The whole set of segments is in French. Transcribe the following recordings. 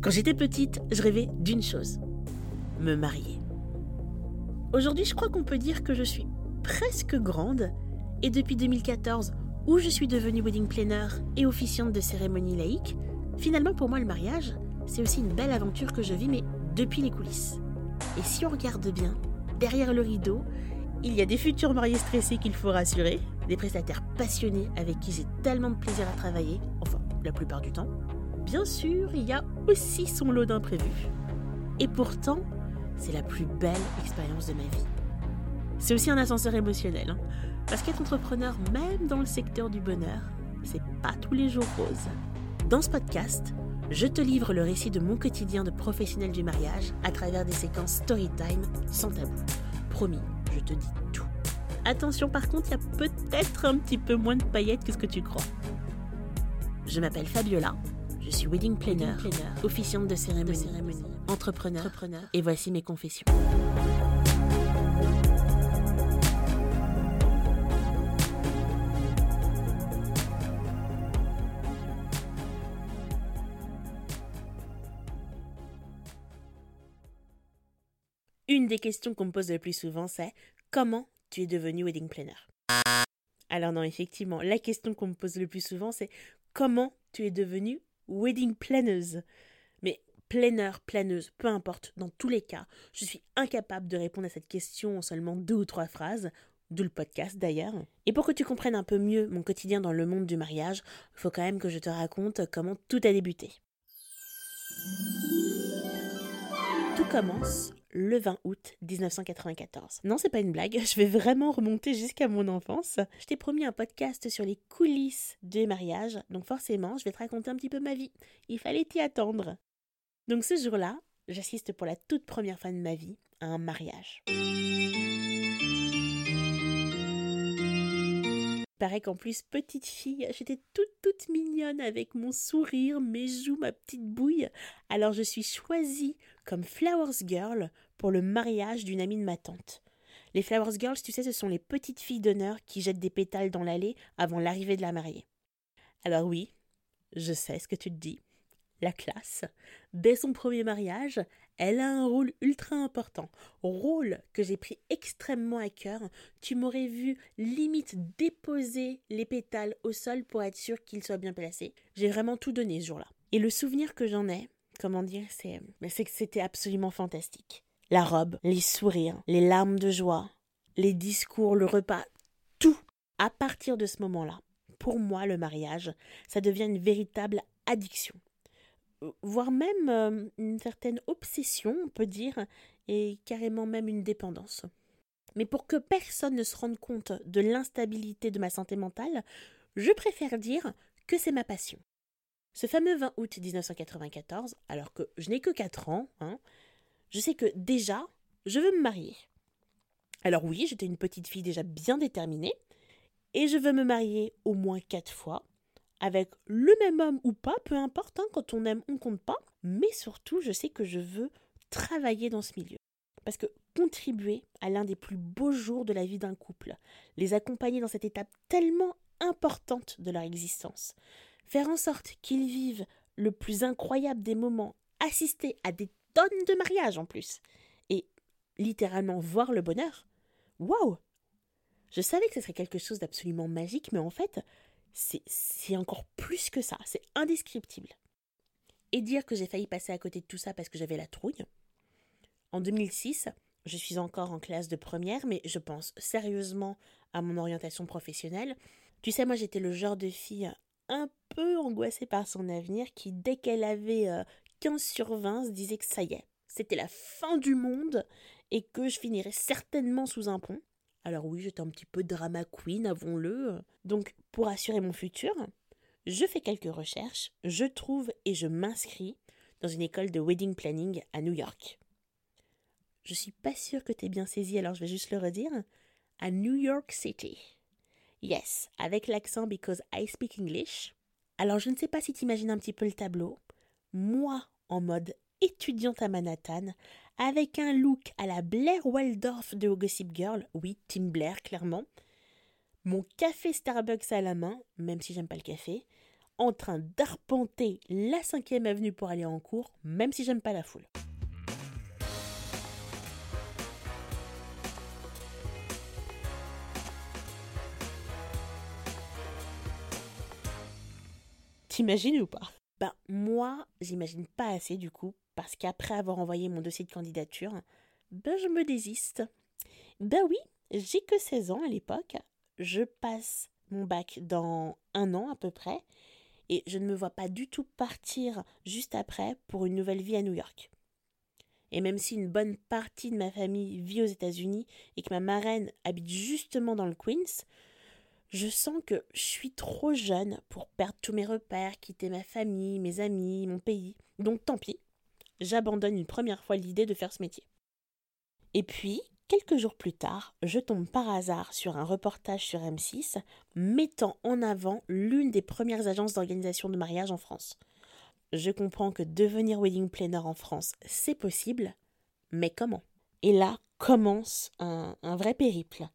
Quand j'étais petite, je rêvais d'une chose me marier. Aujourd'hui, je crois qu'on peut dire que je suis presque grande et depuis 2014, où je suis devenue wedding planner et officiante de cérémonie laïque, finalement pour moi le mariage, c'est aussi une belle aventure que je vis, mais depuis les coulisses. Et si on regarde bien, derrière le rideau, il y a des futurs mariés stressés qu'il faut rassurer, des prestataires passionnés avec qui j'ai tellement de plaisir à travailler, enfin la plupart du temps. Bien sûr, il y a aussi son lot d'imprévus. Et pourtant, c'est la plus belle expérience de ma vie. C'est aussi un ascenseur émotionnel, hein, parce qu'être entrepreneur, même dans le secteur du bonheur, c'est pas tous les jours rose. Dans ce podcast, je te livre le récit de mon quotidien de professionnel du mariage à travers des séquences story time sans tabou. Promis, je te dis tout. Attention par contre, il y a peut-être un petit peu moins de paillettes que ce que tu crois. Je m'appelle Fabiola, je suis wedding planner, officiante de cérémonie, entrepreneur, entrepreneur, et voici mes confessions. Une des questions qu'on me pose le plus souvent, c'est comment tu es devenu wedding planner? Alors non, effectivement, la question qu'on me pose le plus souvent, c'est comment tu es devenu wedding planeuse Mais planner, planeuse, peu importe, dans tous les cas, je suis incapable de répondre à cette question en seulement deux ou trois phrases, d'où le podcast d'ailleurs. Et pour que tu comprennes un peu mieux mon quotidien dans le monde du mariage, il faut quand même que je te raconte comment tout a débuté. Tout commence le 20 août 1994. Non, c'est pas une blague, je vais vraiment remonter jusqu'à mon enfance. Je t'ai promis un podcast sur les coulisses des mariages, donc forcément, je vais te raconter un petit peu ma vie. Il fallait t'y attendre. Donc ce jour-là, j'assiste pour la toute première fois de ma vie à un mariage. Paraît qu'en plus, petite fille, j'étais toute toute mignonne avec mon sourire, mes joues, ma petite bouille. Alors je suis choisie comme Flowers Girl pour le mariage d'une amie de ma tante. Les Flowers Girls, tu sais, ce sont les petites filles d'honneur qui jettent des pétales dans l'allée avant l'arrivée de la mariée. Alors oui, je sais ce que tu te dis la classe. Dès son premier mariage, elle a un rôle ultra important. Rôle que j'ai pris extrêmement à cœur. Tu m'aurais vu limite déposer les pétales au sol pour être sûr qu'ils soient bien placés. J'ai vraiment tout donné ce jour-là. Et le souvenir que j'en ai, comment dire, c'est, c'est que c'était absolument fantastique. La robe, les sourires, les larmes de joie, les discours, le repas, tout. À partir de ce moment-là, pour moi, le mariage, ça devient une véritable addiction voire même euh, une certaine obsession, on peut dire, et carrément même une dépendance. Mais pour que personne ne se rende compte de l'instabilité de ma santé mentale, je préfère dire que c'est ma passion. Ce fameux 20 août 1994, alors que je n'ai que 4 ans, hein, je sais que déjà, je veux me marier. Alors oui, j'étais une petite fille déjà bien déterminée, et je veux me marier au moins 4 fois, avec le même homme ou pas, peu importe, hein, quand on aime, on compte pas. Mais surtout, je sais que je veux travailler dans ce milieu. Parce que contribuer à l'un des plus beaux jours de la vie d'un couple, les accompagner dans cette étape tellement importante de leur existence, faire en sorte qu'ils vivent le plus incroyable des moments, assister à des tonnes de mariages en plus, et littéralement voir le bonheur, waouh Je savais que ce serait quelque chose d'absolument magique, mais en fait, c'est encore plus que ça, c'est indescriptible. Et dire que j'ai failli passer à côté de tout ça parce que j'avais la trouille. En 2006, je suis encore en classe de première, mais je pense sérieusement à mon orientation professionnelle. Tu sais, moi j'étais le genre de fille un peu angoissée par son avenir qui, dès qu'elle avait 15 euh, sur 20, se disait que ça y est, c'était la fin du monde et que je finirais certainement sous un pont. Alors oui, j'étais un petit peu drama queen, avons-le. Donc, pour assurer mon futur, je fais quelques recherches, je trouve et je m'inscris dans une école de wedding planning à New York. Je suis pas sûre que tu aies bien saisi, alors je vais juste le redire. À New York City. Yes, avec l'accent because I speak English. Alors je ne sais pas si tu imagines un petit peu le tableau. Moi, en mode étudiante à Manhattan, avec un look à la Blair Waldorf de Gossip Girl, oui, Tim Blair, clairement, mon café Starbucks à la main, même si j'aime pas le café, en train d'arpenter la 5ème avenue pour aller en cours, même si j'aime pas la foule. T'imagines ou pas? Ben moi, j'imagine pas assez du coup, parce qu'après avoir envoyé mon dossier de candidature, ben je me désiste. Ben oui, j'ai que 16 ans à l'époque, je passe mon bac dans un an à peu près, et je ne me vois pas du tout partir juste après pour une nouvelle vie à New York. Et même si une bonne partie de ma famille vit aux États-Unis et que ma marraine habite justement dans le Queens, je sens que je suis trop jeune pour perdre tous mes repères, quitter ma famille, mes amis, mon pays. Donc tant pis, j'abandonne une première fois l'idée de faire ce métier. Et puis, quelques jours plus tard, je tombe par hasard sur un reportage sur M6 mettant en avant l'une des premières agences d'organisation de mariage en France. Je comprends que devenir wedding planner en France, c'est possible, mais comment? Et là commence un, un vrai périple.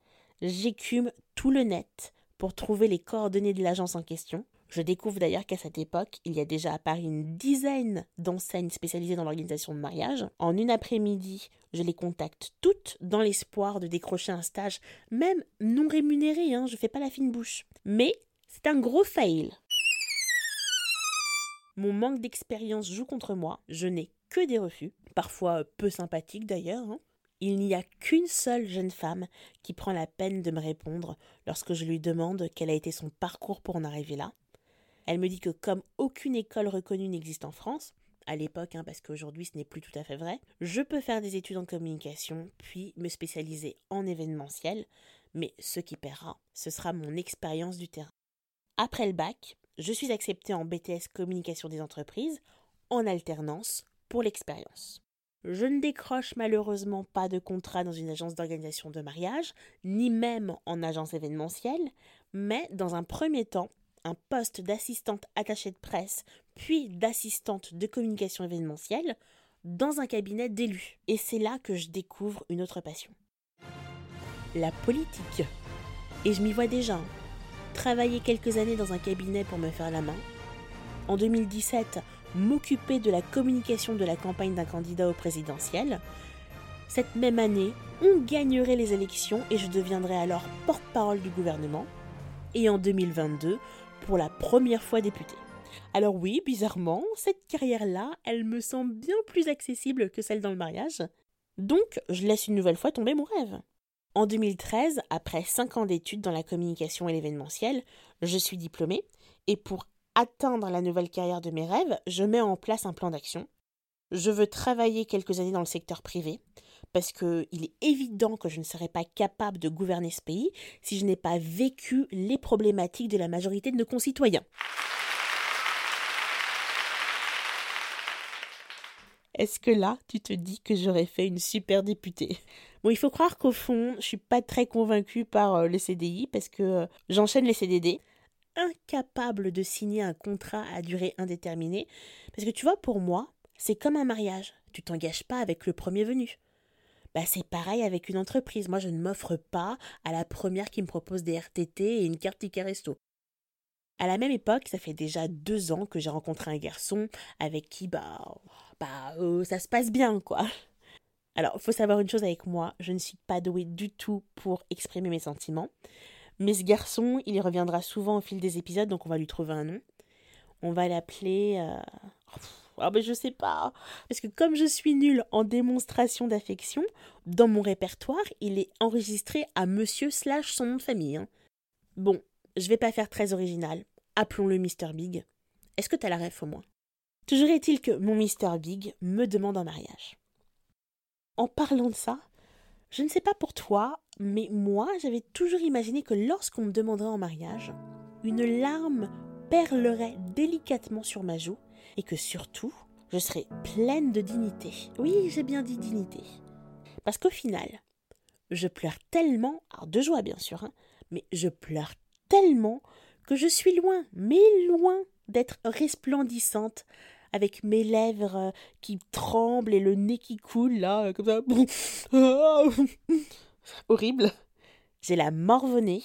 J'écume tout le net pour trouver les coordonnées de l'agence en question. Je découvre d'ailleurs qu'à cette époque, il y a déjà à Paris une dizaine d'enseignes spécialisées dans l'organisation de mariage. En une après-midi, je les contacte toutes dans l'espoir de décrocher un stage, même non rémunéré, hein, je fais pas la fine bouche. Mais c'est un gros fail. Mon manque d'expérience joue contre moi, je n'ai que des refus, parfois peu sympathiques d'ailleurs. Hein. Il n'y a qu'une seule jeune femme qui prend la peine de me répondre lorsque je lui demande quel a été son parcours pour en arriver là. Elle me dit que comme aucune école reconnue n'existe en France, à l'époque, hein, parce qu'aujourd'hui ce n'est plus tout à fait vrai, je peux faire des études en communication, puis me spécialiser en événementiel, mais ce qui paiera, ce sera mon expérience du terrain. Après le bac, je suis acceptée en BTS communication des entreprises, en alternance, pour l'expérience. Je ne décroche malheureusement pas de contrat dans une agence d'organisation de mariage, ni même en agence événementielle, mais dans un premier temps, un poste d'assistante attachée de presse, puis d'assistante de communication événementielle, dans un cabinet d'élus. Et c'est là que je découvre une autre passion. La politique. Et je m'y vois déjà. Travailler quelques années dans un cabinet pour me faire la main. En 2017, m'occuper de la communication de la campagne d'un candidat au présidentiel. Cette même année, on gagnerait les élections et je deviendrais alors porte-parole du gouvernement. Et en 2022, pour la première fois député. Alors oui, bizarrement, cette carrière-là, elle me semble bien plus accessible que celle dans le mariage. Donc, je laisse une nouvelle fois tomber mon rêve. En 2013, après 5 ans d'études dans la communication et l'événementiel, je suis diplômée et pour atteindre la nouvelle carrière de mes rêves, je mets en place un plan d'action. Je veux travailler quelques années dans le secteur privé, parce qu'il est évident que je ne serai pas capable de gouverner ce pays si je n'ai pas vécu les problématiques de la majorité de nos concitoyens. Est-ce que là, tu te dis que j'aurais fait une super députée? Bon, il faut croire qu'au fond, je suis pas très convaincue par euh, les CDI parce que euh, j'enchaîne les CDD incapable de signer un contrat à durée indéterminée. Parce que tu vois, pour moi, c'est comme un mariage. Tu t'engages pas avec le premier venu. Bah, c'est pareil avec une entreprise. Moi, je ne m'offre pas à la première qui me propose des RTT et une carte ticket resto. À la même époque, ça fait déjà deux ans que j'ai rencontré un garçon avec qui, bah, bah, euh, ça se passe bien, quoi. Alors, faut savoir une chose avec moi, je ne suis pas douée du tout pour exprimer mes sentiments. Mais ce garçon, il reviendra souvent au fil des épisodes, donc on va lui trouver un nom. On va l'appeler. Euh... Ah ben je sais pas. Parce que comme je suis nulle en démonstration d'affection, dans mon répertoire, il est enregistré à monsieur slash son nom de famille. Hein. Bon, je vais pas faire très original. Appelons-le Mr. Big. Est-ce que t'as la ref au moins? Toujours est-il que mon Mr. Big me demande en mariage. En parlant de ça, je ne sais pas pour toi, mais moi, j'avais toujours imaginé que lorsqu'on me demanderait en mariage, une larme perlerait délicatement sur ma joue et que surtout, je serais pleine de dignité. Oui, j'ai bien dit dignité. Parce qu'au final, je pleure tellement, alors de joie bien sûr, hein, mais je pleure tellement que je suis loin, mais loin d'être resplendissante avec mes lèvres euh, qui tremblent et le nez qui coule, là, comme ça. Horrible. J'ai la morvonnée,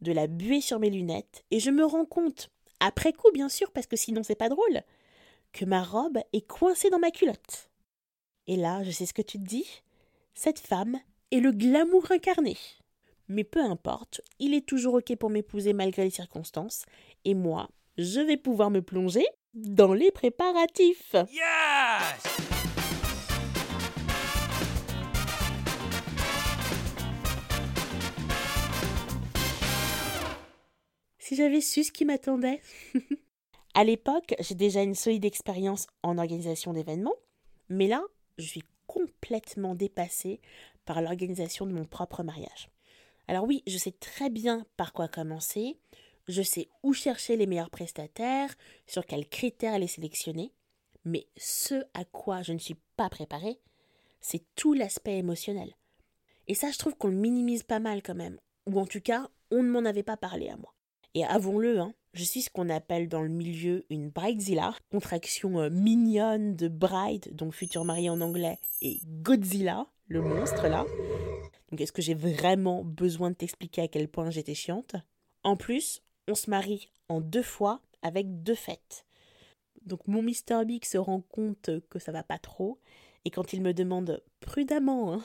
de la buée sur mes lunettes, et je me rends compte, après coup bien sûr, parce que sinon c'est pas drôle, que ma robe est coincée dans ma culotte. Et là, je sais ce que tu te dis. Cette femme est le glamour incarné. Mais peu importe, il est toujours ok pour m'épouser malgré les circonstances, et moi, je vais pouvoir me plonger dans les préparatifs. Yes Si j'avais su ce qui m'attendait. à l'époque, j'ai déjà une solide expérience en organisation d'événements, mais là, je suis complètement dépassée par l'organisation de mon propre mariage. Alors oui, je sais très bien par quoi commencer, je sais où chercher les meilleurs prestataires, sur quels critères les sélectionner, mais ce à quoi je ne suis pas préparée, c'est tout l'aspect émotionnel. Et ça, je trouve qu'on le minimise pas mal quand même, ou en tout cas, on ne m'en avait pas parlé à moi. Et avouons-le, hein, je suis ce qu'on appelle dans le milieu une bridezilla, contraction euh, mignonne de bride, donc futur mari en anglais, et Godzilla, le monstre là. Donc est-ce que j'ai vraiment besoin de t'expliquer à quel point j'étais chiante? En plus, on se marie en deux fois avec deux fêtes. Donc mon Mr Big se rend compte que ça va pas trop, et quand il me demande prudemment hein,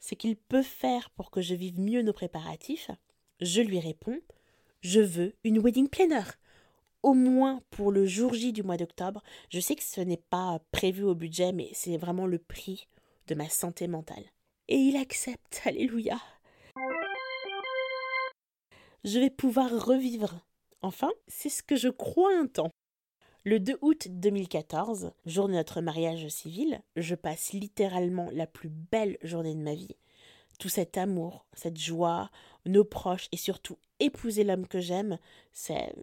ce qu'il peut faire pour que je vive mieux nos préparatifs, je lui réponds je veux une wedding planner. Au moins pour le jour J du mois d'octobre. Je sais que ce n'est pas prévu au budget, mais c'est vraiment le prix de ma santé mentale. Et il accepte, alléluia. Je vais pouvoir revivre. Enfin, c'est ce que je crois un temps. Le 2 août 2014, jour de notre mariage civil, je passe littéralement la plus belle journée de ma vie. Tout cet amour, cette joie, nos proches et surtout épouser l'homme que j'aime, c'est.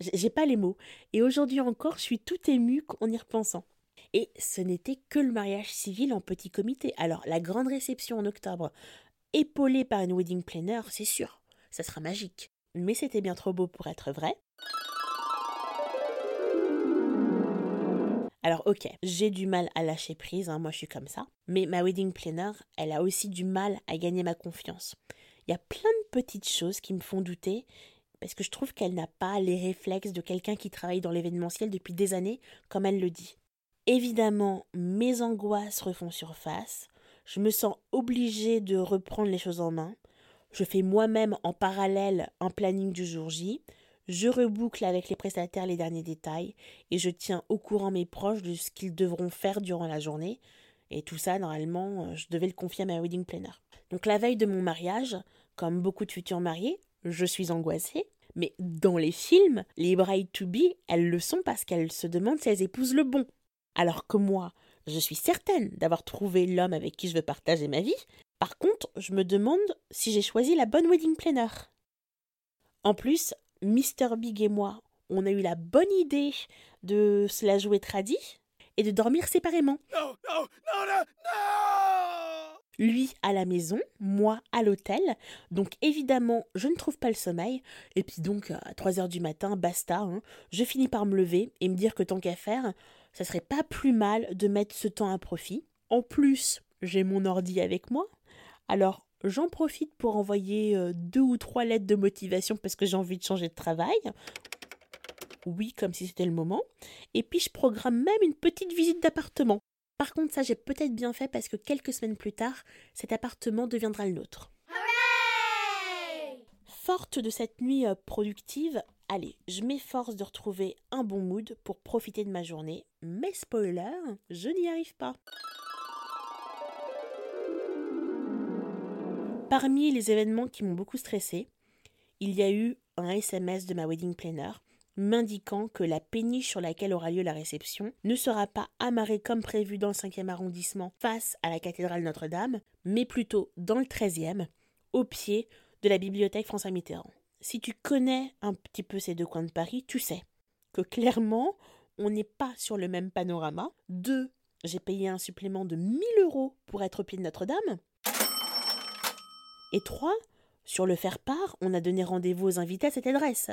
J'ai pas les mots. Et aujourd'hui encore, je suis tout émue en y repensant. Et ce n'était que le mariage civil en petit comité. Alors, la grande réception en octobre, épaulée par une wedding planner, c'est sûr, ça sera magique. Mais c'était bien trop beau pour être vrai. Alors ok, j'ai du mal à lâcher prise, hein, moi je suis comme ça, mais ma wedding planner, elle a aussi du mal à gagner ma confiance. Il y a plein de petites choses qui me font douter parce que je trouve qu'elle n'a pas les réflexes de quelqu'un qui travaille dans l'événementiel depuis des années, comme elle le dit. Évidemment, mes angoisses refont surface, je me sens obligée de reprendre les choses en main, je fais moi-même en parallèle un planning du jour J, je reboucle avec les prestataires les derniers détails et je tiens au courant mes proches de ce qu'ils devront faire durant la journée. Et tout ça, normalement, je devais le confier à ma wedding planner. Donc la veille de mon mariage, comme beaucoup de futurs mariés, je suis angoissée. Mais dans les films, les brides to be, elles le sont parce qu'elles se demandent si elles épousent le bon. Alors que moi, je suis certaine d'avoir trouvé l'homme avec qui je veux partager ma vie. Par contre, je me demande si j'ai choisi la bonne wedding planner. En plus, Mr. Big et moi, on a eu la bonne idée de se la jouer tradie et de dormir séparément. Non, non, non, non, lui à la maison, moi à l'hôtel. Donc évidemment, je ne trouve pas le sommeil. Et puis donc, à 3 heures du matin, basta. Hein. je finis par me lever et me dire que tant qu'à faire, ça serait pas plus mal de mettre ce temps à profit. En plus, j'ai mon ordi avec moi. Alors, j'en profite pour envoyer euh, deux ou trois lettres de motivation parce que j'ai envie de changer de travail. Oui, comme si c'était le moment. Et puis, je programme même une petite visite d'appartement. Par contre, ça j'ai peut-être bien fait parce que quelques semaines plus tard, cet appartement deviendra le nôtre. Forte de cette nuit euh, productive, allez, je m'efforce de retrouver un bon mood pour profiter de ma journée, mais spoiler, je n'y arrive pas. Parmi les événements qui m'ont beaucoup stressé, il y a eu un SMS de ma wedding planner m'indiquant que la péniche sur laquelle aura lieu la réception ne sera pas amarrée comme prévu dans le 5e arrondissement face à la cathédrale Notre-Dame, mais plutôt dans le 13e, au pied de la bibliothèque François Mitterrand. Si tu connais un petit peu ces deux coins de Paris, tu sais que clairement, on n'est pas sur le même panorama. Deux, j'ai payé un supplément de 1000 euros pour être au pied de Notre-Dame. Et trois, sur le faire-part, on a donné rendez-vous aux invités à cette adresse.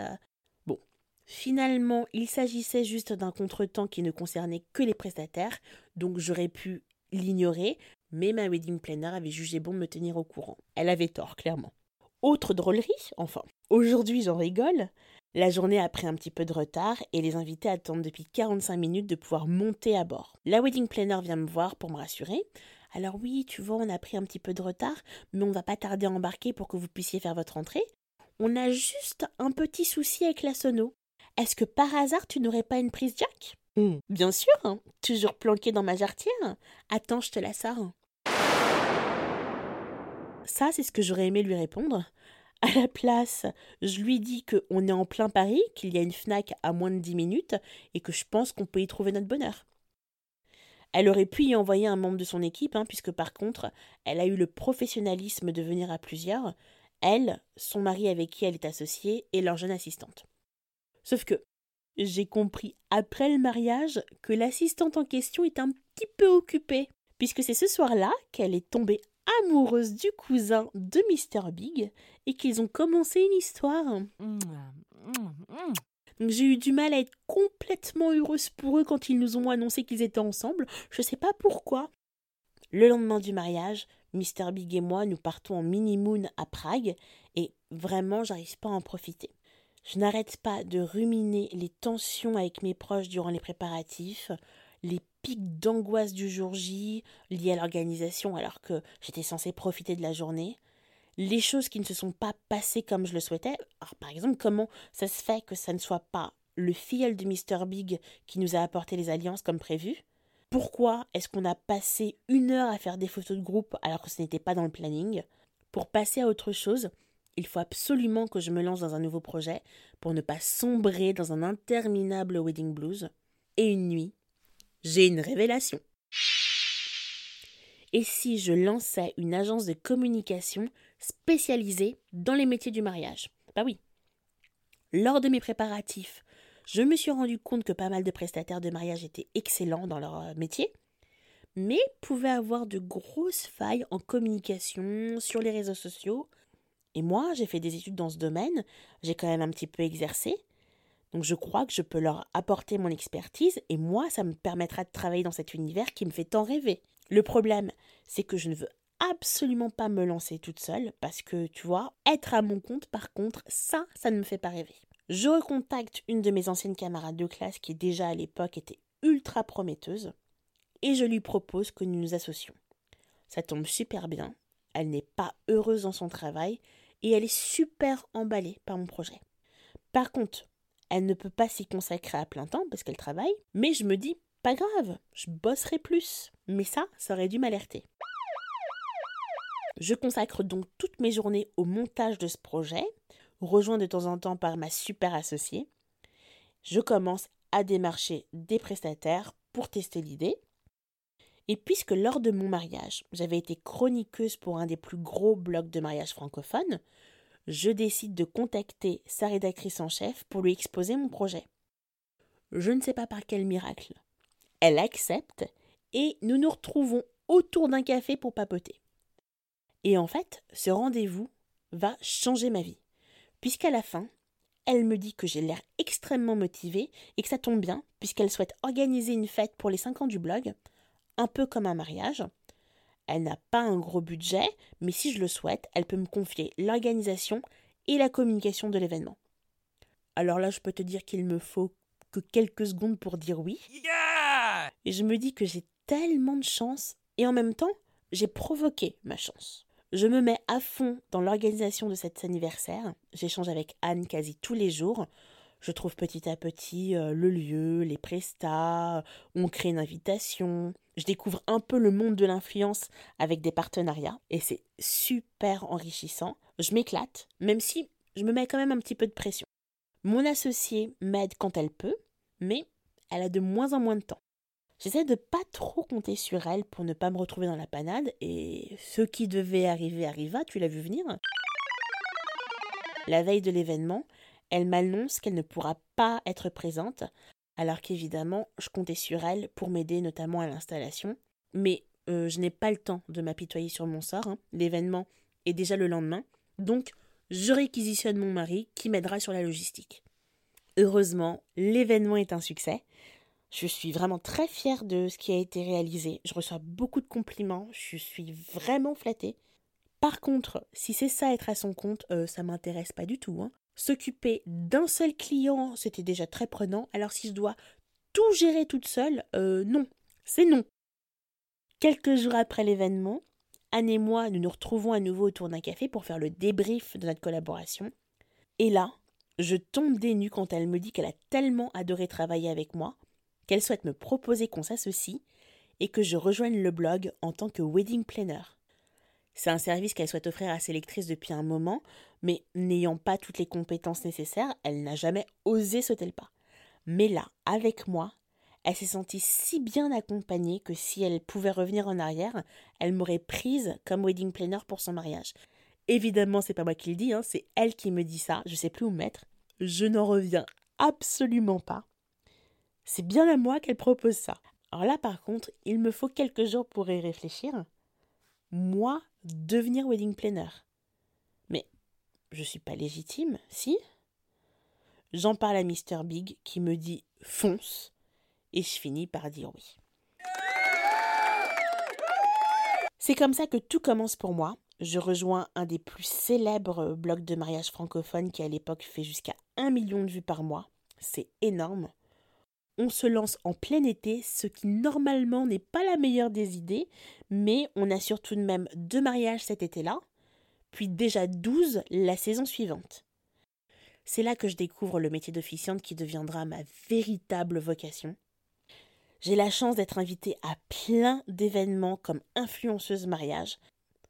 Finalement, il s'agissait juste d'un contretemps qui ne concernait que les prestataires, donc j'aurais pu l'ignorer, mais ma wedding planner avait jugé bon de me tenir au courant. Elle avait tort, clairement. Autre drôlerie, enfin, aujourd'hui j'en rigole, La journée a pris un petit peu de retard et les invités attendent depuis 45 minutes de pouvoir monter à bord. La wedding planner vient me voir pour me rassurer. Alors oui, tu vois, on a pris un petit peu de retard, mais on va pas tarder à embarquer pour que vous puissiez faire votre entrée. On a juste un petit souci avec la sono. Est-ce que par hasard tu n'aurais pas une prise jack? Hmm. Bien sûr, hein. toujours planquée dans ma jarretière. Attends, je te la sors. Ça, c'est ce que j'aurais aimé lui répondre. À la place, je lui dis qu'on est en plein Paris, qu'il y a une Fnac à moins de 10 minutes et que je pense qu'on peut y trouver notre bonheur. Elle aurait pu y envoyer un membre de son équipe, hein, puisque par contre, elle a eu le professionnalisme de venir à plusieurs, elle, son mari avec qui elle est associée et leur jeune assistante. Sauf que j'ai compris après le mariage que l'assistante en question est un petit peu occupée, puisque c'est ce soir-là qu'elle est tombée amoureuse du cousin de Mr. Big et qu'ils ont commencé une histoire. J'ai eu du mal à être complètement heureuse pour eux quand ils nous ont annoncé qu'ils étaient ensemble. Je sais pas pourquoi. Le lendemain du mariage, Mr. Big et moi nous partons en mini-moon à Prague et vraiment j'arrive pas à en profiter. Je n'arrête pas de ruminer les tensions avec mes proches durant les préparatifs, les pics d'angoisse du jour J liés à l'organisation alors que j'étais censée profiter de la journée, les choses qui ne se sont pas passées comme je le souhaitais. Alors, par exemple, comment ça se fait que ça ne soit pas le filleul de Mr. Big qui nous a apporté les alliances comme prévu? Pourquoi est-ce qu'on a passé une heure à faire des photos de groupe alors que ce n'était pas dans le planning? Pour passer à autre chose, il faut absolument que je me lance dans un nouveau projet pour ne pas sombrer dans un interminable wedding blues. Et une nuit, j'ai une révélation. Et si je lançais une agence de communication spécialisée dans les métiers du mariage? Bah oui. Lors de mes préparatifs, je me suis rendu compte que pas mal de prestataires de mariage étaient excellents dans leur euh, métier, mais pouvaient avoir de grosses failles en communication, sur les réseaux sociaux. Et moi, j'ai fait des études dans ce domaine, j'ai quand même un petit peu exercé, donc je crois que je peux leur apporter mon expertise et moi, ça me permettra de travailler dans cet univers qui me fait tant rêver. Le problème, c'est que je ne veux absolument pas me lancer toute seule parce que, tu vois, être à mon compte, par contre, ça, ça ne me fait pas rêver. Je recontacte une de mes anciennes camarades de classe qui déjà à l'époque était ultra prometteuse et je lui propose que nous nous associons. Ça tombe super bien, elle n'est pas heureuse dans son travail et elle est super emballée par mon projet. Par contre, elle ne peut pas s'y consacrer à plein temps parce qu'elle travaille, mais je me dis, pas grave, je bosserai plus. Mais ça, ça aurait dû m'alerter. Je consacre donc toutes mes journées au montage de ce projet, rejoint de temps en temps par ma super associée. Je commence à démarcher des prestataires pour tester l'idée. Et puisque lors de mon mariage, j'avais été chroniqueuse pour un des plus gros blogs de mariage francophone, je décide de contacter sa rédactrice en chef pour lui exposer mon projet. Je ne sais pas par quel miracle. Elle accepte et nous nous retrouvons autour d'un café pour papoter. Et en fait, ce rendez-vous va changer ma vie, puisqu'à la fin, elle me dit que j'ai l'air extrêmement motivée et que ça tombe bien, puisqu'elle souhaite organiser une fête pour les 5 ans du blog, un peu comme un mariage. Elle n'a pas un gros budget, mais si je le souhaite, elle peut me confier l'organisation et la communication de l'événement. Alors là, je peux te dire qu'il me faut que quelques secondes pour dire oui. et je me dis que j'ai tellement de chance et en même temps, j'ai provoqué ma chance. Je me mets à fond dans l'organisation de cet anniversaire. J'échange avec Anne quasi tous les jours. Je trouve petit à petit euh, le lieu, les prestats, on crée une invitation. Je découvre un peu le monde de l'influence avec des partenariats et c'est super enrichissant. Je m'éclate, même si je me mets quand même un petit peu de pression. Mon associée m'aide quand elle peut, mais elle a de moins en moins de temps. J'essaie de pas trop compter sur elle pour ne pas me retrouver dans la panade et ce qui devait arriver arriva, tu l'as vu venir. La veille de l'événement, elle m'annonce qu'elle ne pourra pas être présente, alors qu'évidemment, je comptais sur elle pour m'aider notamment à l'installation. Mais euh, je n'ai pas le temps de m'apitoyer sur mon sort. hein. L'événement est déjà le lendemain, donc je réquisitionne mon mari qui m'aidera sur la logistique. Heureusement, l'événement est un succès. Je suis vraiment très fière de ce qui a été réalisé. Je reçois beaucoup de compliments. Je suis vraiment flattée. Par contre, si c'est ça être à son compte, euh, ça m'intéresse pas du tout. hein. S'occuper d'un seul client, c'était déjà très prenant. Alors si je dois tout gérer toute seule, euh, non, c'est non. Quelques jours après l'événement, Anne et moi, nous nous retrouvons à nouveau autour d'un café pour faire le débrief de notre collaboration. Et là, je tombe des nues quand elle me dit qu'elle a tellement adoré travailler avec moi, qu'elle souhaite me proposer qu'on s'associe et que je rejoigne le blog en tant que wedding planner. C'est un service qu'elle souhaite offrir à ses lectrices depuis un moment, mais n'ayant pas toutes les compétences nécessaires, elle n'a jamais osé sauter le pas. Mais là, avec moi, elle s'est sentie si bien accompagnée que si elle pouvait revenir en arrière, elle m'aurait prise comme wedding planner pour son mariage. Évidemment, c'est pas moi qui le dis, hein, c'est elle qui me dit ça, je sais plus où mettre. Je n'en reviens absolument pas. C'est bien à moi qu'elle propose ça. Alors là, par contre, il me faut quelques jours pour y réfléchir. Moi, devenir wedding planner. Je suis pas légitime, si J'en parle à Mr. Big qui me dit fonce et je finis par dire oui. C'est comme ça que tout commence pour moi. Je rejoins un des plus célèbres blogs de mariage francophone qui à l'époque fait jusqu'à un million de vues par mois. C'est énorme on se lance en plein été, ce qui normalement n'est pas la meilleure des idées, mais on assure tout de même deux mariages cet été-là, puis déjà douze la saison suivante. C'est là que je découvre le métier d'officiante qui deviendra ma véritable vocation. J'ai la chance d'être invitée à plein d'événements comme influenceuse mariage.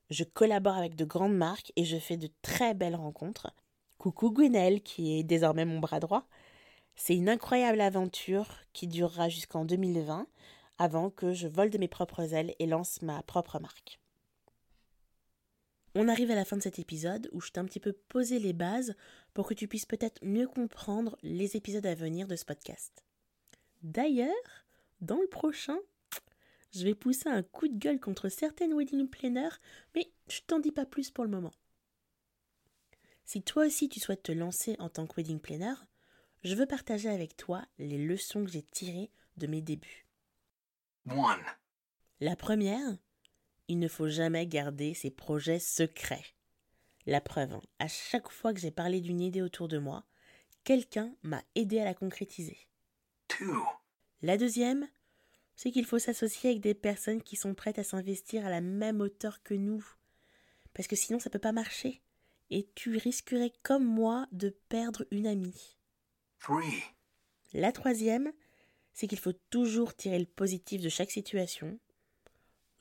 Je collabore avec de grandes marques et je fais de très belles rencontres. Coucou Gwenelle, qui est désormais mon bras droit. C'est une incroyable aventure qui durera jusqu'en 2020 avant que je vole de mes propres ailes et lance ma propre marque. On arrive à la fin de cet épisode où je t'ai un petit peu posé les bases pour que tu puisses peut-être mieux comprendre les épisodes à venir de ce podcast. D'ailleurs, dans le prochain, je vais pousser un coup de gueule contre certaines wedding planners, mais je t'en dis pas plus pour le moment. Si toi aussi tu souhaites te lancer en tant que wedding planner, je veux partager avec toi les leçons que j'ai tirées de mes débuts. La première, il ne faut jamais garder ses projets secrets. La preuve, hein, à chaque fois que j'ai parlé d'une idée autour de moi, quelqu'un m'a aidé à la concrétiser. La deuxième, c'est qu'il faut s'associer avec des personnes qui sont prêtes à s'investir à la même hauteur que nous. Parce que sinon ça ne peut pas marcher. Et tu risquerais comme moi de perdre une amie. La troisième, c'est qu'il faut toujours tirer le positif de chaque situation.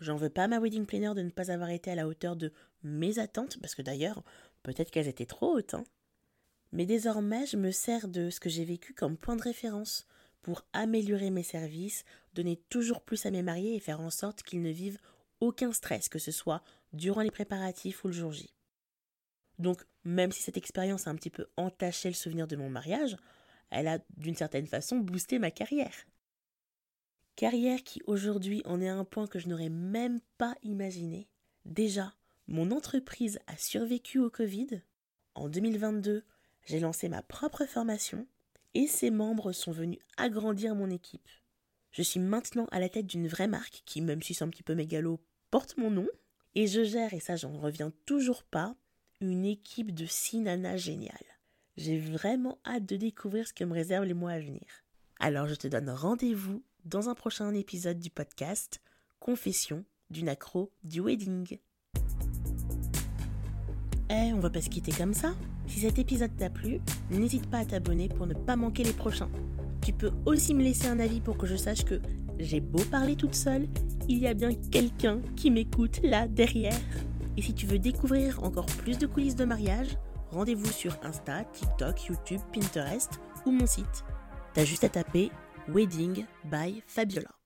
J'en veux pas à ma wedding planner de ne pas avoir été à la hauteur de mes attentes, parce que d'ailleurs, peut-être qu'elles étaient trop hautes. Hein. Mais désormais, je me sers de ce que j'ai vécu comme point de référence pour améliorer mes services, donner toujours plus à mes mariés et faire en sorte qu'ils ne vivent aucun stress, que ce soit durant les préparatifs ou le jour J. Donc, même si cette expérience a un petit peu entaché le souvenir de mon mariage, elle a d'une certaine façon boosté ma carrière. Carrière qui aujourd'hui en est à un point que je n'aurais même pas imaginé. Déjà, mon entreprise a survécu au Covid. En 2022, j'ai lancé ma propre formation et ses membres sont venus agrandir mon équipe. Je suis maintenant à la tête d'une vraie marque qui, même si c'est un petit peu mégalo, porte mon nom. Et je gère, et ça j'en reviens toujours pas, une équipe de six nanas géniales. J'ai vraiment hâte de découvrir ce que me réservent les mois à venir. Alors je te donne rendez-vous dans un prochain épisode du podcast Confession d'une accro du wedding. Eh, on va pas se quitter comme ça. Si cet épisode t'a plu, n'hésite pas à t'abonner pour ne pas manquer les prochains. Tu peux aussi me laisser un avis pour que je sache que j'ai beau parler toute seule, il y a bien quelqu'un qui m'écoute là derrière. Et si tu veux découvrir encore plus de coulisses de mariage, rendez-vous sur Insta, TikTok, YouTube, Pinterest ou mon site. T'as juste à taper Wedding by Fabiola.